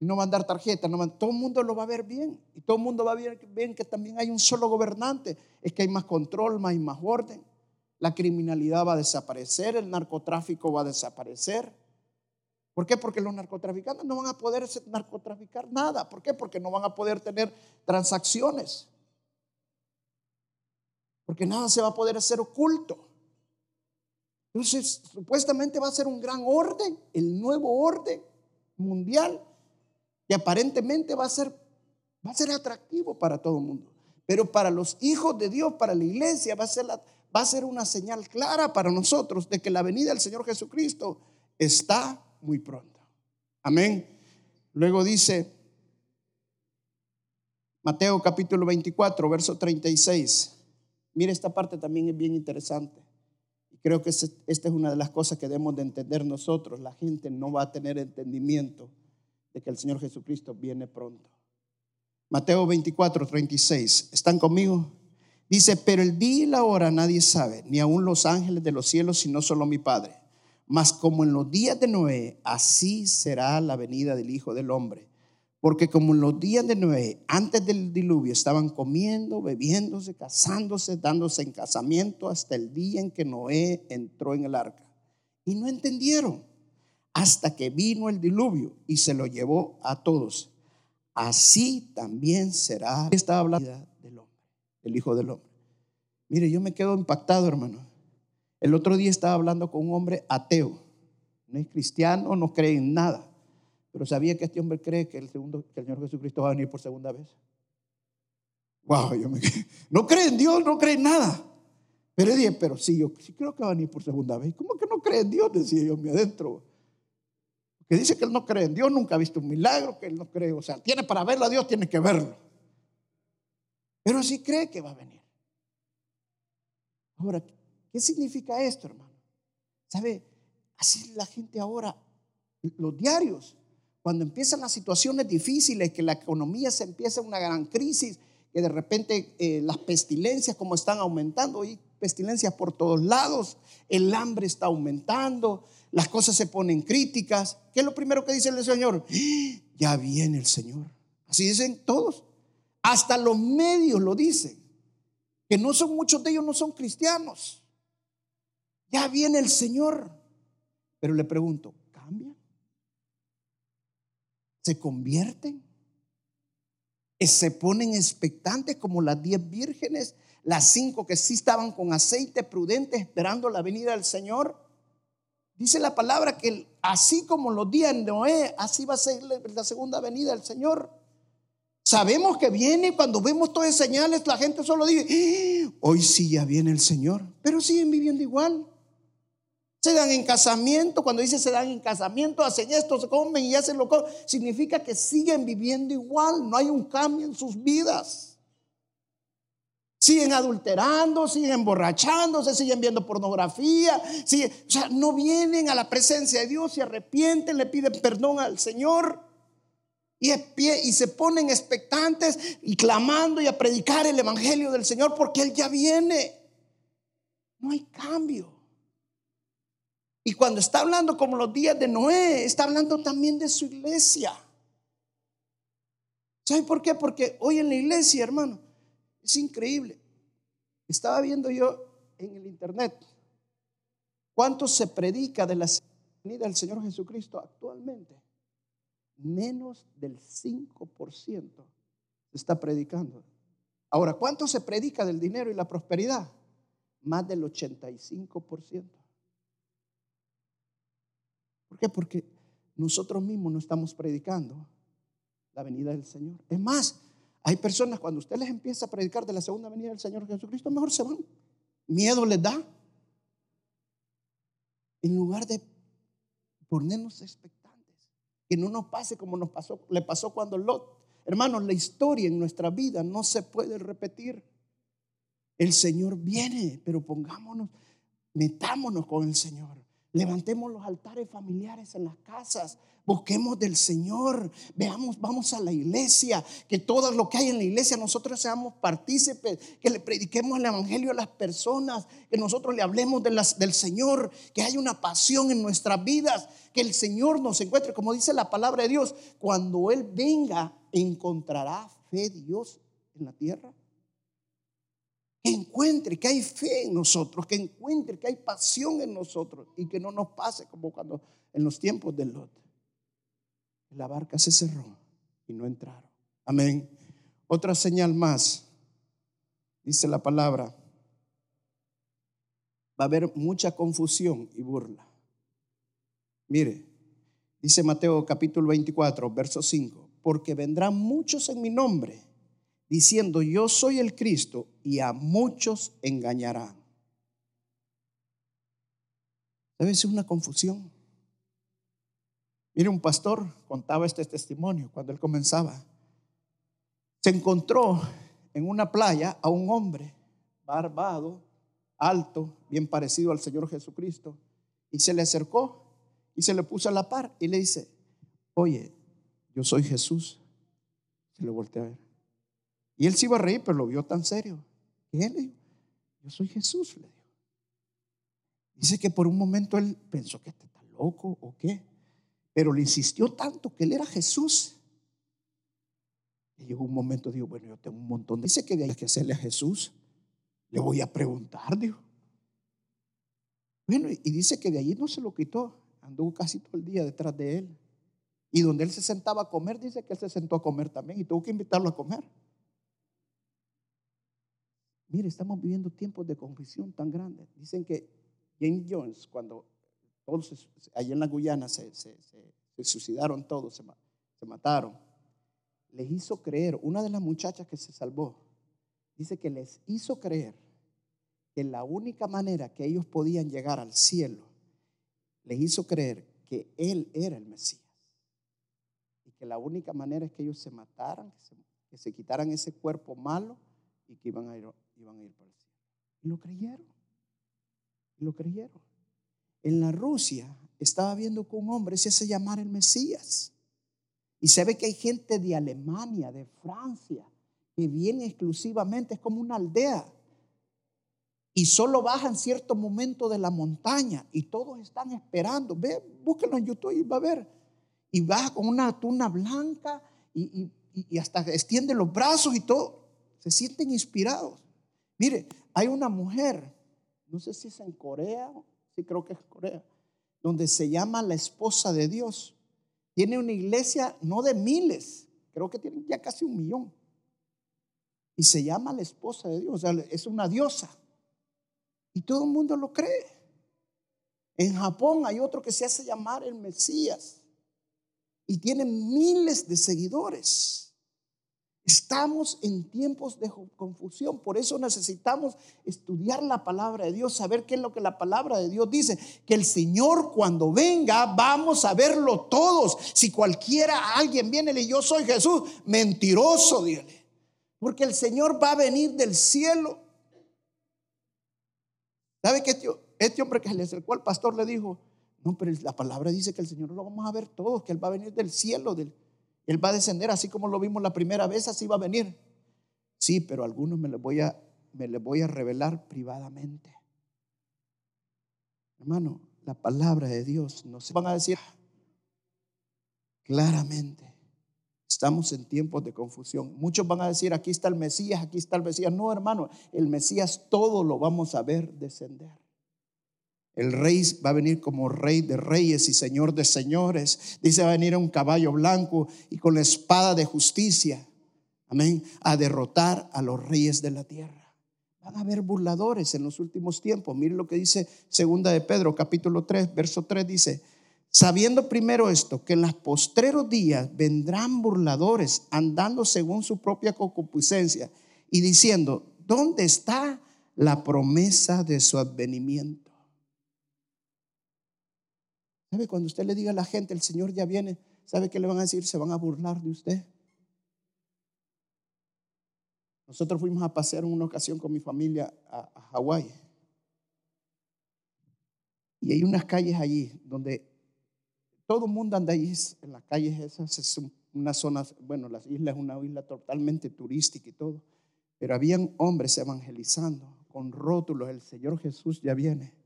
Speaker 1: No va a andar tarjeta, no todo el mundo lo va a ver bien. Y todo el mundo va a ver bien que también hay un solo gobernante. Es que hay más control, más, más orden. La criminalidad va a desaparecer, el narcotráfico va a desaparecer. ¿Por qué? Porque los narcotraficantes no van a poder narcotraficar nada. ¿Por qué? Porque no van a poder tener transacciones. Porque nada se va a poder hacer oculto. Entonces, supuestamente va a ser un gran orden, el nuevo orden mundial, que aparentemente va a ser, va a ser atractivo para todo el mundo. Pero para los hijos de Dios, para la iglesia, va a, ser la, va a ser una señal clara para nosotros de que la venida del Señor Jesucristo está muy pronto. Amén. Luego dice Mateo capítulo 24, verso 36. Mire, esta parte también es bien interesante. Creo que esta es una de las cosas que debemos de entender nosotros. La gente no va a tener entendimiento de que el Señor Jesucristo viene pronto. Mateo 24, 36. ¿Están conmigo? Dice, pero el día y la hora nadie sabe, ni aun los ángeles de los cielos, sino solo mi Padre. Mas como en los días de Noé, así será la venida del Hijo del Hombre. Porque como en los días de Noé, antes del diluvio, estaban comiendo, bebiéndose, casándose, dándose en casamiento hasta el día en que Noé entró en el arca. Y no entendieron hasta que vino el diluvio y se lo llevó a todos. Así también será. Estaba hablando del hombre, el Hijo del Hombre. Mire, yo me quedo impactado, hermano. El otro día estaba hablando con un hombre ateo. No es cristiano, no cree en nada. Pero sabía que este hombre cree que el, segundo, que el Señor Jesucristo va a venir por segunda vez. Wow, yo me, no cree en Dios, no cree en nada. Pero dije, pero sí, yo sí creo que va a venir por segunda vez. ¿Cómo que no cree en Dios? Decía yo, me adentro. Que dice que él no cree en Dios, nunca ha visto un milagro, que él no cree. O sea, tiene para verlo Dios, tiene que verlo. Pero sí cree que va a venir. Ahora, ¿qué significa esto, hermano? ¿Sabe? Así la gente ahora, los diarios, cuando empiezan las situaciones difíciles, que la economía se empieza una gran crisis, que de repente eh, las pestilencias como están aumentando, y pestilencias por todos lados, el hambre está aumentando, las cosas se ponen críticas. ¿Qué es lo primero que dice el Señor? ¡Ah! Ya viene el Señor. Así dicen todos. Hasta los medios lo dicen. Que no son muchos de ellos, no son cristianos. Ya viene el Señor. Pero le pregunto. ¿Se convierten? ¿Se ponen expectantes como las diez vírgenes? Las cinco que sí estaban con aceite prudente esperando la venida del Señor. Dice la palabra que así como los días de Noé, así va a ser la segunda venida del Señor. Sabemos que viene, cuando vemos todas esas señales, la gente solo dice, ¡Ah! hoy sí ya viene el Señor, pero siguen viviendo igual. Se dan en casamiento, cuando dice se dan en casamiento, hacen esto, se comen y hacen lo que significa que siguen viviendo igual, no hay un cambio en sus vidas. Siguen adulterando, siguen emborrachándose, siguen viendo pornografía, o sea, no vienen a la presencia de Dios, se arrepienten, le piden perdón al Señor y, y se ponen expectantes y clamando y a predicar el Evangelio del Señor porque Él ya viene. No hay cambio. Y cuando está hablando como los días de Noé, está hablando también de su iglesia. ¿Sabe por qué? Porque hoy en la iglesia, hermano, es increíble. Estaba viendo yo en el internet cuánto se predica de la venida del Señor Jesucristo actualmente. Menos del 5% se está predicando. Ahora, ¿cuánto se predica del dinero y la prosperidad? Más del 85%. ¿Por qué? Porque nosotros mismos no estamos predicando la venida del Señor. Es más, hay personas cuando usted les empieza a predicar de la segunda venida del Señor Jesucristo, mejor se van. Miedo les da. En lugar de ponernos expectantes, que no nos pase como nos pasó, le pasó cuando Lot. Hermanos, la historia en nuestra vida no se puede repetir. El Señor viene, pero pongámonos, metámonos con el Señor. Levantemos los altares familiares en las casas. Busquemos del Señor. Veamos, vamos a la iglesia. Que todo lo que hay en la iglesia nosotros seamos partícipes. Que le prediquemos el Evangelio a las personas. Que nosotros le hablemos del Señor. Que haya una pasión en nuestras vidas. Que el Señor nos encuentre. Como dice la palabra de Dios. Cuando Él venga, encontrará fe Dios en la tierra que encuentre que hay fe en nosotros, que encuentre que hay pasión en nosotros y que no nos pase como cuando en los tiempos del Lot. La barca se cerró y no entraron. Amén. Otra señal más, dice la palabra, va a haber mucha confusión y burla. Mire, dice Mateo capítulo 24, verso 5, porque vendrán muchos en mi nombre, diciendo yo soy el Cristo, y a muchos engañarán. Debe ser una confusión. Mire, un pastor contaba este testimonio cuando él comenzaba. Se encontró en una playa a un hombre barbado, alto, bien parecido al Señor Jesucristo, y se le acercó y se le puso a la par y le dice, oye, yo soy Jesús. Se le volteó a ver. Y él se iba a reír, pero lo vio tan serio. Y él le dijo, yo soy Jesús, le dijo. Dice que por un momento él pensó que este está loco o qué, pero le insistió tanto que él era Jesús. Y llegó un momento, dijo, bueno, yo tengo un montón de... Dice que hay que hacerle a Jesús. Le voy a preguntar, dijo. Bueno, y dice que de allí no se lo quitó. Anduvo casi todo el día detrás de él. Y donde él se sentaba a comer, dice que él se sentó a comer también y tuvo que invitarlo a comer. Mire, estamos viviendo tiempos de confusión tan grandes. Dicen que James Jones, cuando todos allá en la Guyana se, suicidaron todos, se, mataron, les hizo creer, una de las muchachas que se salvó, dice que les hizo creer que la única manera que ellos podían llegar al cielo, les hizo creer que Él era el Mesías. Y que la única manera es que ellos se mataran, que se, quitaran ese cuerpo malo y que iban a ir, iban a ir para el cielo. Y lo creyeron. Y lo creyeron. En la Rusia estaba viendo que un hombre se hace llamar el Mesías. Y se ve que hay gente de Alemania, de Francia, que viene exclusivamente, es como una aldea. Y solo baja en cierto momento de la montaña y todos están esperando. Ve, búsquenlo en YouTube y va a ver. Y baja con una tuna blanca y, y hasta extiende los brazos y todo. Se sienten inspirados. Mire, hay una mujer, no sé si es en Corea, sí creo que es Corea, donde se llama la esposa de Dios. Tiene una iglesia no de miles, creo que tiene ya casi un millón. Y se llama la esposa de Dios, o sea, es una diosa. Y todo el mundo lo cree. En Japón hay otro que se hace llamar el Mesías y tiene miles de seguidores. Estamos en tiempos de confusión, por eso necesitamos estudiar la palabra de Dios, saber qué es lo que la palabra de Dios dice, que el Señor cuando venga vamos a verlo todos. Si cualquiera, alguien viene y yo soy Jesús, mentiroso, dile, porque el Señor va a venir del cielo. ¿Sabe que este, este hombre que se le acercó al pastor le dijo, no, pero la palabra dice que el Señor lo vamos a ver todos, que Él va a venir del cielo, del él va a descender así como lo vimos la primera vez, así va a venir. Sí, pero algunos me les voy a, me les voy a revelar privadamente. Hermano, la palabra de Dios nos van a decir claramente. Estamos en tiempos de confusión. Muchos van a decir, aquí está el Mesías, aquí está el Mesías. No, hermano, el Mesías todo lo vamos a ver descender. El rey va a venir como rey de reyes y señor de señores. Dice, va a venir un caballo blanco y con la espada de justicia. Amén. A derrotar a los reyes de la tierra. Van a haber burladores en los últimos tiempos. Miren lo que dice segunda de Pedro, capítulo 3, verso 3 dice, sabiendo primero esto, que en los postreros días vendrán burladores andando según su propia concupiscencia y diciendo, ¿dónde está la promesa de su advenimiento? ¿Sabe? Cuando usted le diga a la gente, el Señor ya viene, ¿sabe qué le van a decir? Se van a burlar de usted. Nosotros fuimos a pasear en una ocasión con mi familia a, a Hawái. Y hay unas calles allí donde todo el mundo anda allí, en las calles esas, es una zona, bueno, la isla es una isla totalmente turística y todo, pero habían hombres evangelizando con rótulos, el Señor Jesús ya viene.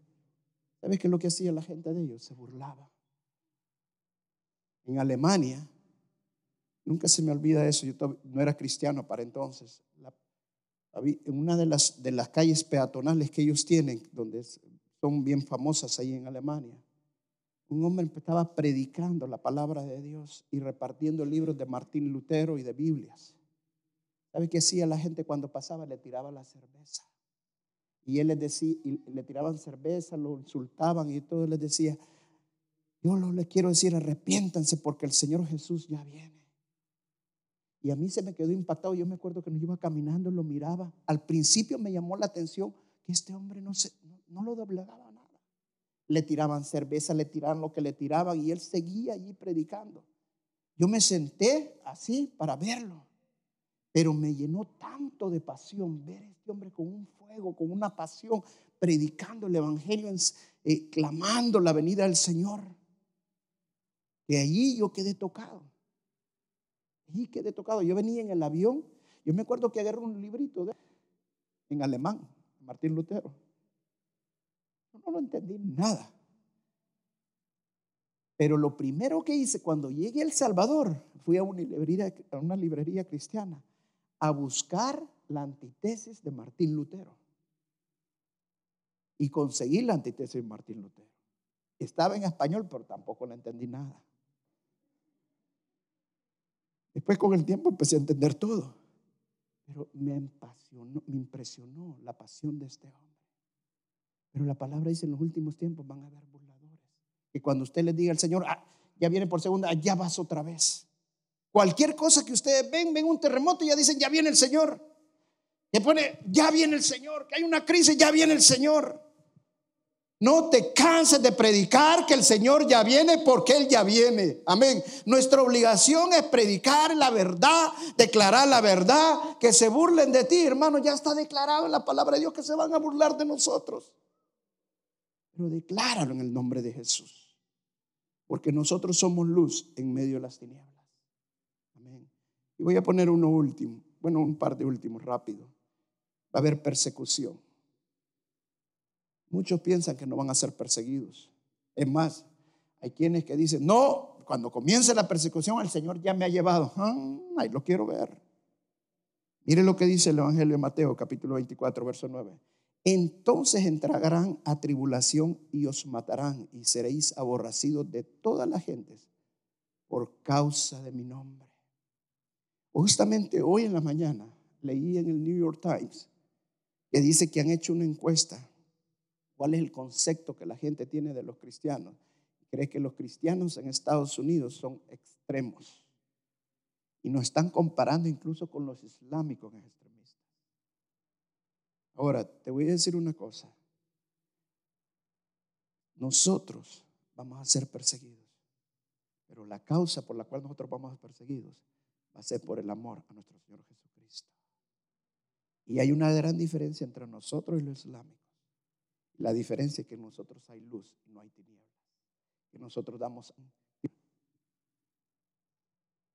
Speaker 1: ¿Sabes qué es lo que hacía la gente de ellos? Se burlaba. En Alemania, nunca se me olvida eso, yo no era cristiano para entonces. en una de las, calles peatonales que ellos tienen, donde son bien famosas ahí en Alemania, un hombre estaba predicando la palabra de Dios y repartiendo libros de Martín Lutero y de Biblias. ¿Sabe qué hacía la gente cuando pasaba? Le tiraba la cerveza Y él les decía, y le tiraban cerveza, lo insultaban y todo les decía, yo lo le quiero decir, arrepiéntanse porque el Señor Jesús ya viene. Y a mí se me quedó impactado. Yo me acuerdo que nos iba caminando, lo miraba. Al principio me llamó la atención que este hombre no, se, no, lo doblegaba nada. Le tiraban cerveza, le tiraban lo que le tiraban y él seguía allí predicando. Yo me senté así para verlo, pero me llenó tanto de pasión ver a este hombre con un fuego, con una pasión, predicando el Evangelio, eh, clamando la venida del Señor. Y allí yo quedé tocado. Y quedé tocado. Yo venía en el avión. Yo me acuerdo que agarré un librito en alemán, Martín Lutero. No lo entendí nada. Pero lo primero que hice cuando llegué a El Salvador, fui a una librería cristiana a buscar la antítesis de Martín Lutero. Y conseguí la antítesis de Martín Lutero. Estaba en español, pero tampoco la entendí nada. Después con el tiempo empecé a entender todo. Pero me, me impresionó la pasión de este hombre. Pero la palabra dice en los últimos tiempos van a haber burladores. Y cuando usted le diga al Señor, ah, ya viene por segunda, ya vas otra vez. Cualquier cosa que ustedes ven, ven un terremoto y ya dicen, ya viene el Señor. Y pone, ya viene el Señor, que hay una crisis, ya viene el Señor. No te canses de predicar que el Señor ya viene porque Él ya viene. Amén. Nuestra obligación es predicar la verdad, declarar la verdad, que se burlen de ti, hermano. Ya está declarado en la palabra de Dios que se van a burlar de nosotros. Pero decláralo en el nombre de Jesús. Porque nosotros somos luz en medio de las tinieblas. Y voy a poner uno último. Bueno, un par de últimos rápido. Va a haber persecución. Muchos piensan que no van a ser perseguidos. Es más, hay quienes que dicen, no, cuando comience la persecución el Señor ya me ha llevado. Ah, ahí lo quiero ver. Mire lo que dice el Evangelio de Mateo, capítulo 24, verso 9. Entonces entrarán a tribulación y os matarán y seréis aborrecidos de todas las gentes por causa de mi nombre. Justamente hoy en la mañana leí en el New York Times que dice que han hecho una encuesta cuál es el concepto que la gente tiene de los cristianos. Cree que los cristianos en Estados Unidos son extremos. Y nos están comparando incluso con los islámicos extremistas. Ahora, te voy a decir una cosa. Nosotros vamos a ser perseguidos. Pero la causa por la cual nosotros vamos a ser perseguidos va a ser por el amor a nuestro Señor Jesucristo. Y hay una gran diferencia entre nosotros y los islámicos. La diferencia es que nosotros hay luz y no hay tinieblas. Que nosotros damos.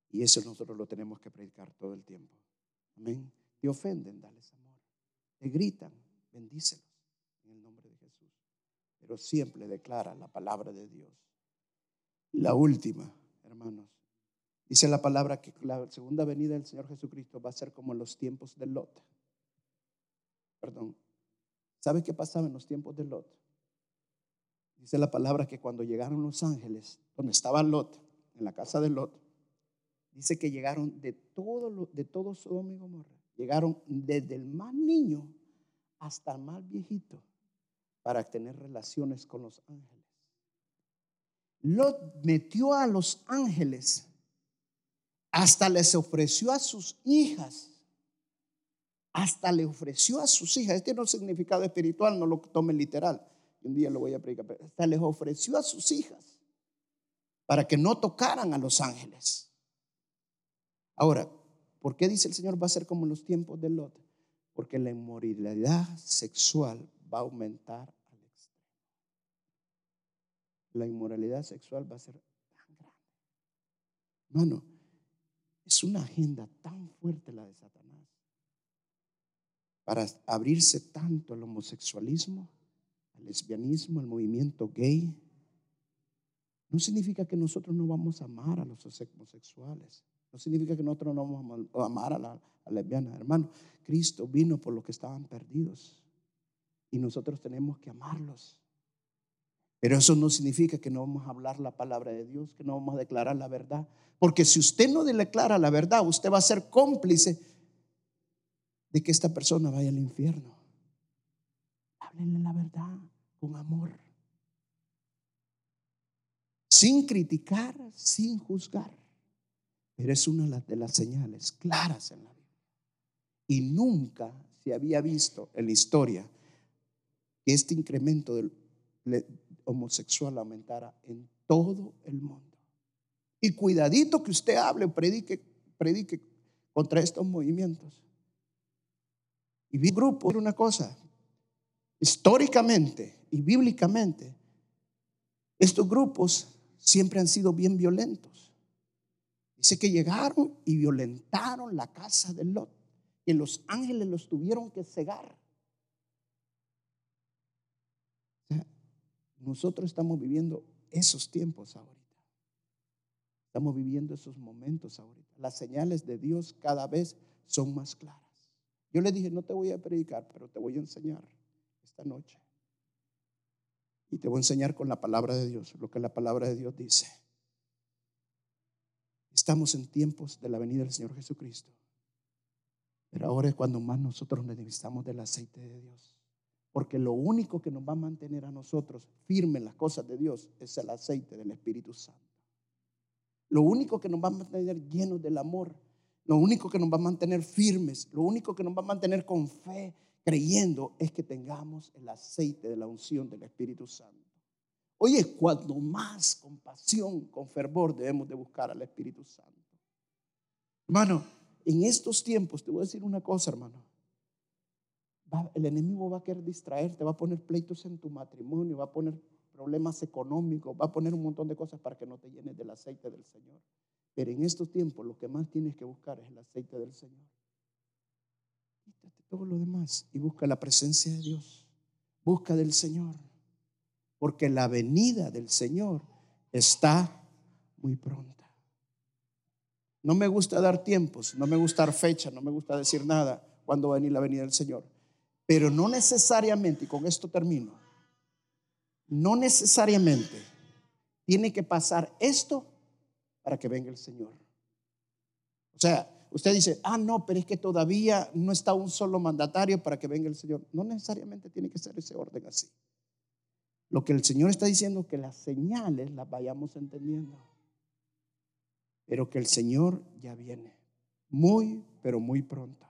Speaker 1: Y eso nosotros lo tenemos que predicar todo el tiempo. Amén. Te ofenden, dales amor. Te gritan, bendícelos en el nombre de Jesús. Pero siempre declara la palabra de Dios. La última, hermanos. Dice la palabra que la segunda venida del Señor Jesucristo va a ser como en los tiempos de Lot. Perdón, ¿Sabe qué pasaba en los tiempos de Lot? Dice la palabra que cuando llegaron los ángeles, donde estaba Lot, en la casa de Lot, dice que llegaron de todo, de todo Sodoma y Gomorra. Llegaron desde el más niño hasta el más viejito para tener relaciones con los ángeles. Lot metió a los ángeles, hasta les ofreció a sus hijas hasta le ofreció a sus hijas, este no es significado espiritual, no lo tomen literal, un día lo voy a predicar, hasta les ofreció a sus hijas para que no tocaran a los ángeles. Ahora, ¿por qué dice el Señor va a ser como en los tiempos de Lot? Porque la inmoralidad sexual va a aumentar al extremo. La inmoralidad sexual va a ser tan grande. Hermano, es una agenda tan fuerte la de Satanás para abrirse tanto al homosexualismo, al lesbianismo, al movimiento gay. No significa que nosotros no vamos a amar a los homosexuales. No significa que nosotros no vamos a amar a la, lesbiana. Hermano, Cristo vino por los que estaban perdidos. Y nosotros tenemos que amarlos. Pero eso no significa que no vamos a hablar la palabra de Dios, que no vamos a declarar la verdad. Porque si usted no declara la verdad, usted va a ser cómplice de que esta persona vaya al infierno. Háblenle la verdad con amor. Sin criticar, sin juzgar. Pero es una de las señales claras en la vida. Y nunca se había visto en la historia que este incremento del homosexual aumentara en todo el mundo. Y cuidadito que usted hable, predique, predique contra estos movimientos. Y vi grupo, una cosa, históricamente y bíblicamente, estos grupos siempre han sido bien violentos. Dice que llegaron y violentaron la casa de Lot, que los ángeles los tuvieron que cegar. Nosotros estamos viviendo esos tiempos ahorita. Estamos viviendo esos momentos ahorita. Las señales de Dios cada vez son más claras. Yo le dije, no te voy a predicar, pero te voy a enseñar esta noche. Y te voy a enseñar con la palabra de Dios, lo que la palabra de Dios dice. Estamos en tiempos de la venida del Señor Jesucristo. Pero ahora es cuando más nosotros necesitamos del aceite de Dios. Porque lo único que nos va a mantener a nosotros firmes en las cosas de Dios es el aceite del Espíritu Santo. Lo único que nos va a mantener llenos del amor, lo único que nos va a mantener firmes, lo único que nos va a mantener con fe, creyendo, es que tengamos el aceite de la unción del Espíritu Santo. Oye, cuando más con pasión, con fervor debemos de buscar al Espíritu Santo. Hermano, en estos tiempos, te voy a decir una cosa, hermano. El enemigo va a querer distraerte, va a poner pleitos en tu matrimonio, va a poner problemas económicos, va a poner un montón de cosas para que no te llenes del aceite del Señor. Pero en estos tiempos lo que más tienes que buscar es el aceite del Señor. Quítate todo lo demás y busca la presencia de Dios. Busca del Señor. Porque la venida del Señor está muy pronta. No me gusta dar tiempos, no me gusta dar fecha, no me gusta decir nada cuando va a venir la venida del Señor. Pero no necesariamente, y con esto termino, no necesariamente tiene que pasar esto para que venga el Señor. O sea, usted dice, ah, no, pero es que todavía no está un solo mandatario para que venga el Señor. No necesariamente tiene que ser ese orden así. Lo que el Señor está diciendo es que las señales las vayamos entendiendo. Pero que el Señor ya viene. Muy, pero muy pronto.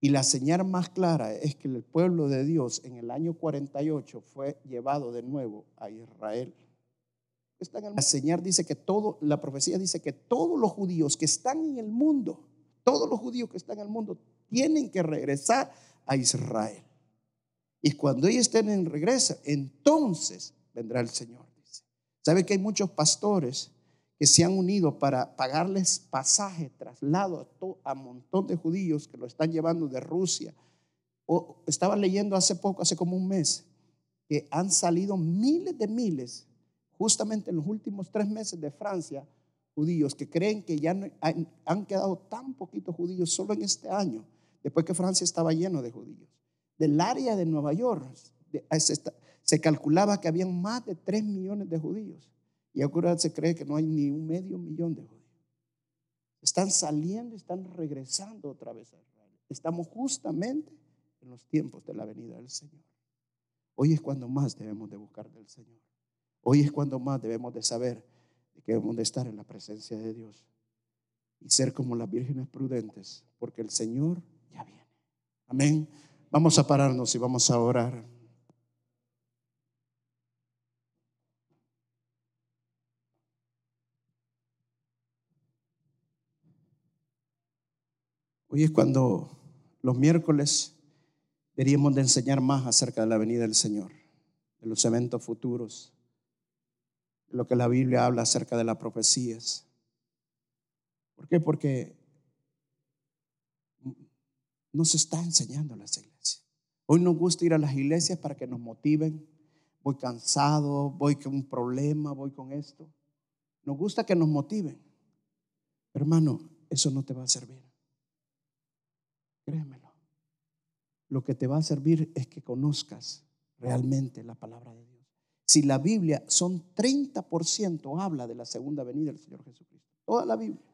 Speaker 1: Y la señal más clara es que el pueblo de Dios en el año 48 fue llevado de nuevo a Israel. La señal dice que todo, la profecía dice que todos los judíos que están en el mundo, todos los judíos que están en el mundo tienen que regresar a Israel. Y cuando ellos estén en regreso, entonces vendrá el Señor. Dice. ¿Sabe que hay muchos pastores que se han unido para pagarles pasaje, traslado a, un montón de judíos que lo están llevando de Rusia. O, estaba leyendo hace poco, hace como un mes, que han salido miles de miles, justamente en los últimos tres meses de Francia, judíos que creen que ya han, quedado tan poquitos judíos solo en este año, después que Francia estaba lleno de judíos. Del área de Nueva York se, se calculaba que habían más de tres millones de judíos. Y ahora se cree que no hay ni un medio millón de judíos. Están saliendo, están regresando otra vez a Israel. Estamos justamente en los tiempos de la venida del Señor. Hoy es cuando más debemos de buscar del Señor. Hoy es cuando más debemos de saber que debemos de estar en la presencia de Dios y ser como las vírgenes prudentes, porque el Señor ya viene. Amén. Vamos a pararnos y vamos a orar. Hoy es cuando los miércoles deberíamos de enseñar más acerca de la venida del Señor, de los eventos futuros, de lo que la Biblia habla acerca de las profecías. ¿Por qué? Porque nos está enseñando las iglesias. Hoy nos gusta ir a las iglesias para que nos motiven. Voy cansado, voy con un problema, voy con esto. Nos gusta que nos motiven. Hermano, eso no te va a servir. Créemelo. Lo que te va a servir es que conozcas realmente la palabra de Dios. Si la Biblia son 30% habla de la segunda venida del Señor Jesucristo. Toda la Biblia.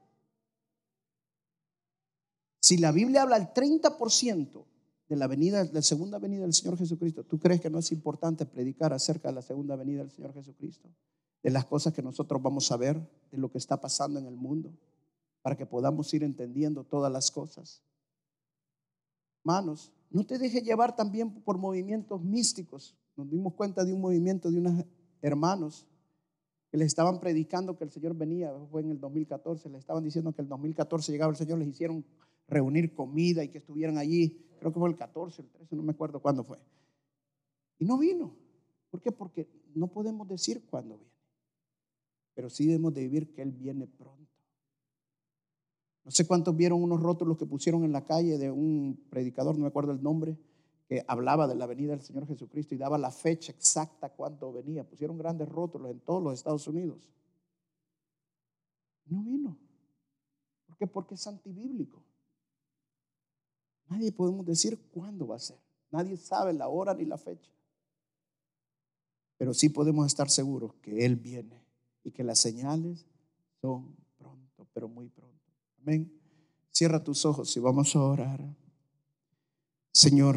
Speaker 1: Si la Biblia habla el 30% de la venida, de la segunda venida del Señor Jesucristo, ¿tú crees que no es importante predicar acerca de la segunda venida del Señor Jesucristo? De las cosas que nosotros vamos a ver, de lo que está pasando en el mundo, para que podamos ir entendiendo todas las cosas. Manos, no te dejes llevar también por movimientos místicos. Nos dimos cuenta de un movimiento de unos hermanos que les estaban predicando que el Señor venía, fue en el 2014, le estaban diciendo que el 2014 llegaba el Señor, les hicieron reunir comida y que estuvieran allí, creo que fue el 14, el 13, no me acuerdo cuándo fue. Y no vino. ¿Por qué? Porque no podemos decir cuándo viene. Pero sí debemos de vivir que Él viene pronto. No sé cuántos vieron unos rótulos que pusieron en la calle de un predicador, no me acuerdo el nombre, que hablaba de la venida del Señor Jesucristo y daba la fecha exacta cuando venía. Pusieron grandes rótulos en todos los Estados Unidos. No vino. ¿Por qué? Porque es antibíblico. Nadie podemos decir cuándo va a ser. Nadie sabe la hora ni la fecha. Pero sí podemos estar seguros que Él viene y que las señales son pronto, pero muy pronto. Amén. Cierra tus ojos y vamos a orar. Señor,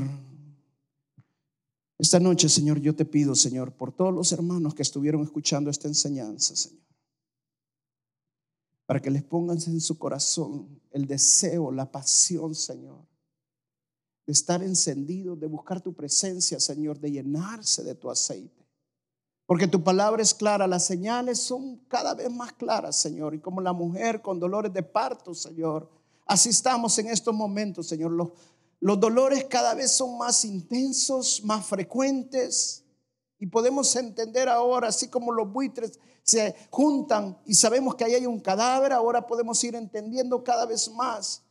Speaker 1: esta noche, Señor, yo te pido, Señor, por todos los hermanos que estuvieron escuchando esta enseñanza, Señor, para que les pongas en su corazón el deseo, la pasión, Señor, de estar encendido, de buscar tu presencia, Señor, de llenarse de tu aceite. Porque tu palabra es clara, las señales son cada vez más claras, Señor. Y como la mujer con dolores de parto, Señor, así estamos en estos momentos, Señor. Los, dolores cada vez son más intensos, más frecuentes. Y podemos entender ahora, así como los buitres se juntan y sabemos que ahí hay un cadáver, ahora podemos ir entendiendo cada vez más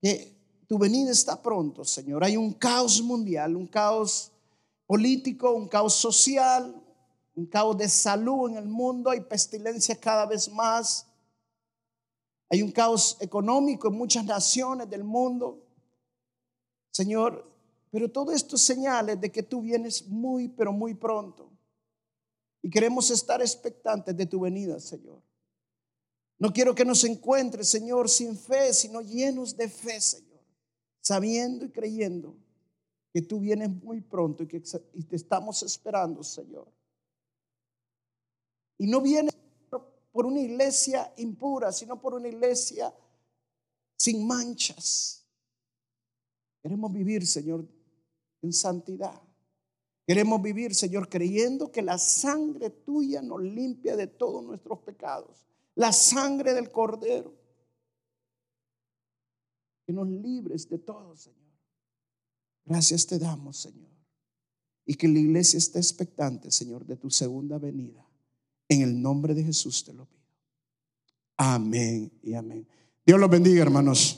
Speaker 1: que tu venida está pronto, Señor. Hay un caos mundial, un caos político, un caos social, un caos de salud en el mundo, hay pestilencia cada vez más, hay un caos económico en muchas naciones del mundo. Señor, pero todo esto es señales de que tú vienes muy, pero muy pronto. Y queremos estar expectantes de tu venida, Señor. No quiero que nos encuentres, Señor, sin fe, sino llenos de fe, Señor sabiendo y creyendo que tú vienes muy pronto y que te estamos esperando, Señor. Y no vienes por una iglesia impura, sino por una iglesia sin manchas. Queremos vivir, Señor, en santidad. Queremos vivir, Señor, creyendo que la sangre tuya nos limpia de todos nuestros pecados. La sangre del Cordero que nos libres de todo, Señor. Gracias te damos, Señor. Y que la iglesia esté expectante, Señor, de tu segunda venida. En el nombre de Jesús te lo pido. Amén y amén. Dios los bendiga, hermanos.